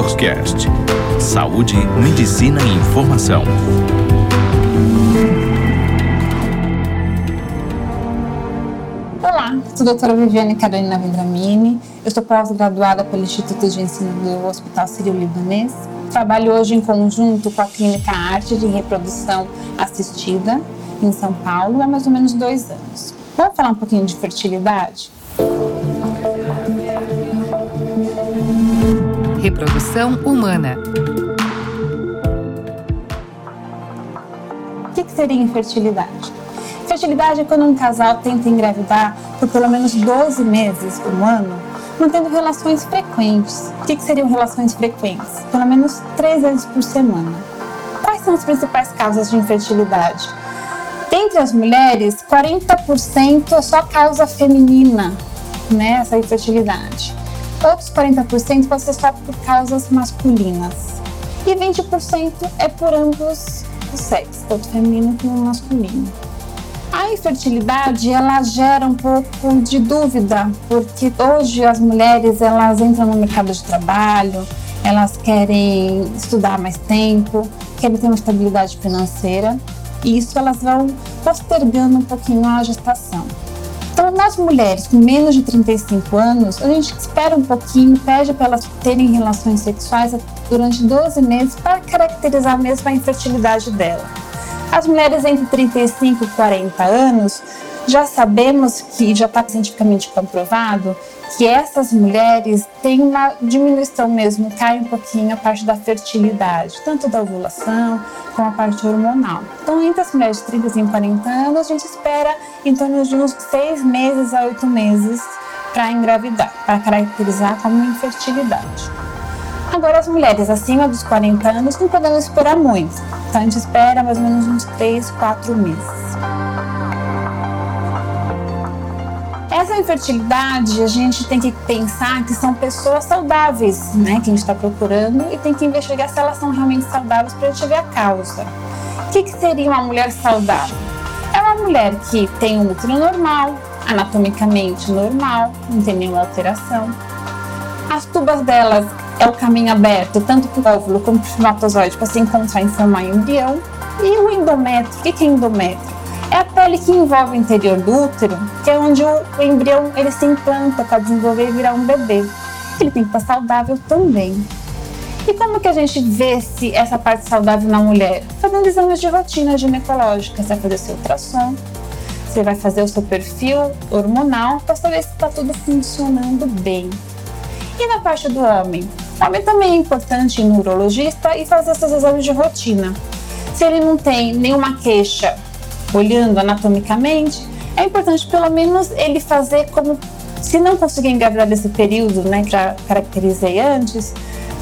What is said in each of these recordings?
DoctorCast. Saúde, medicina e informação. Olá, sou a doutora Viviane Carolina Vendramini. Eu sou pós-graduada pelo Instituto de Ensino do Hospital Sírio-Libanês. Trabalho hoje em conjunto com a Clínica Arte de Reprodução Assistida, em São Paulo, há mais ou menos dois anos. Vamos falar um pouquinho de fertilidade? Reprodução humana. O que, seria infertilidade? Fertilidade é quando um casal tenta engravidar por pelo menos 12 meses, um ano, mantendo relações frequentes. O que, que seriam relações frequentes? Pelo menos três vezes por semana. Quais são as principais causas de infertilidade? Dentre as mulheres, 40% é só causa feminina, né, essa infertilidade. Outros 40% pode ser só por causas masculinas. E 20% é por ambos os sexos, tanto feminino como masculino. A infertilidade, ela gera um pouco de dúvida, porque hoje as mulheres, elas entram no mercado de trabalho, elas querem estudar mais tempo, querem ter uma estabilidade financeira, e isso elas vão postergando um pouquinho a gestação. Então, nós mulheres com menos de 35 anos, a gente espera um pouquinho, pede para elas terem relações sexuais durante 12 meses para caracterizar mesmo a infertilidade dela. As mulheres entre 35 e 40 anos, já sabemos que já está cientificamente comprovado que essas mulheres têm uma diminuição mesmo, cai um pouquinho a parte da fertilidade, tanto da ovulação como a parte hormonal. Então, entre as mulheres de 35 e 40 anos, a gente espera em torno de uns 6 meses a 8 meses para engravidar, para caracterizar como infertilidade. Agora, as mulheres acima dos 40 anos não podemos esperar muito, então a gente espera mais ou menos uns 3, 4 meses. Essa infertilidade, a gente tem que pensar que são pessoas saudáveis, né, que a gente está procurando e tem que investigar se elas são realmente saudáveis para a gente ver a causa. O que, que seria uma mulher saudável? É uma mulher que tem um útero normal, anatomicamente normal, não tem nenhuma alteração. As tubas delas é o caminho aberto, tanto para o óvulo como para o espermatozoide, para se encontrar e formar embrião. E o endométrio, o que é endométrio? É a pele que envolve o interior do útero, que é onde o embrião ele se implanta para desenvolver e virar um bebê. Ele tem que estar saudável também. E como que a gente vê se essa parte saudável na mulher? Fazendo exames de rotina ginecológica. Você vai fazer seu ultrassom, você vai fazer o seu perfil hormonal para saber se está tudo funcionando bem. E na parte do homem? O homem também é importante ir no urologista e fazer seus exames de rotina. Se ele não tem nenhuma queixa olhando anatomicamente, é importante pelo menos ele fazer como, se não conseguir engravidar desse período, né, que já caracterizei antes,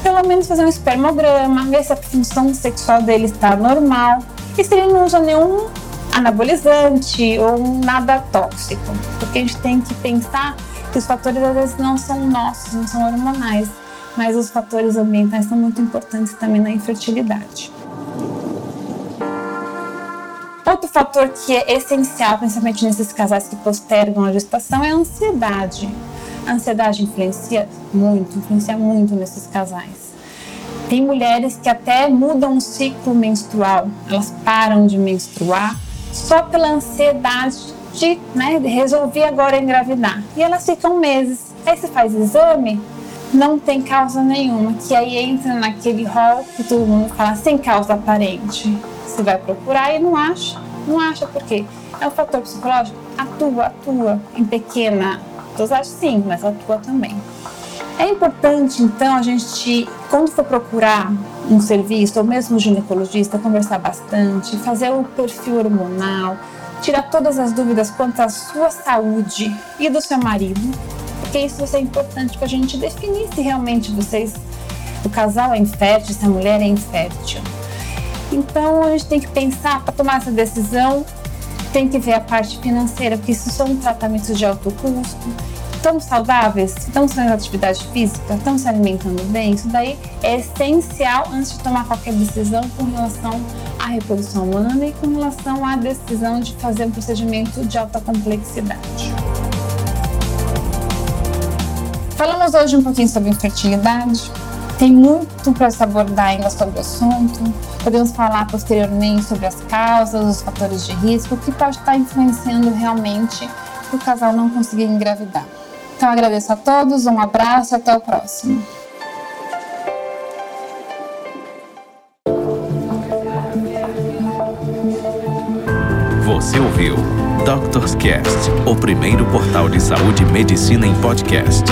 pelo menos fazer um espermograma, ver se a função sexual dele está normal e se ele não usa nenhum anabolizante ou nada tóxico, porque a gente tem que pensar que os fatores às vezes não são nossos, não são hormonais, mas os fatores ambientais são muito importantes também na infertilidade. Fator que é essencial, principalmente nesses casais que postergam a gestação, é a ansiedade. A ansiedade influencia muito, influencia muito nesses casais. Tem mulheres que até mudam o ciclo menstrual, elas param de menstruar só pela ansiedade de, né, resolver agora engravidar. E elas ficam meses. Aí você faz exame, não tem causa nenhuma, que aí entra naquele rol que todo mundo fala sem causa aparente. Você vai procurar e não acha. Não acha por quê? É um fator psicológico? Atua, atua em pequena dosagem, sim, mas atua também. É importante, então, a gente, quando for procurar um serviço, ou mesmo um ginecologista, conversar bastante, fazer o perfil hormonal, tirar todas as dúvidas quanto à sua saúde e do seu marido, porque isso vai ser importante para a gente definir se realmente vocês, o casal é infértil, se a mulher é infértil. Então a gente tem que pensar para tomar essa decisão, tem que ver a parte financeira, porque isso são tratamentos de alto custo. Estamos saudáveis? Estamos fazendo atividade física? Estamos se alimentando bem? Isso daí é essencial antes de tomar qualquer decisão com relação à reprodução humana e com relação à decisão de fazer um procedimento de alta complexidade. Falamos hoje um pouquinho sobre infertilidade, Tem muito para se abordar ainda sobre o assunto. Podemos falar posteriormente sobre as causas, os fatores de risco, que pode estar influenciando realmente o casal não conseguir engravidar. Então agradeço a todos, um abraço, até o próximo. Você ouviu Doctor's Cast, o primeiro portal de saúde e medicina em podcast.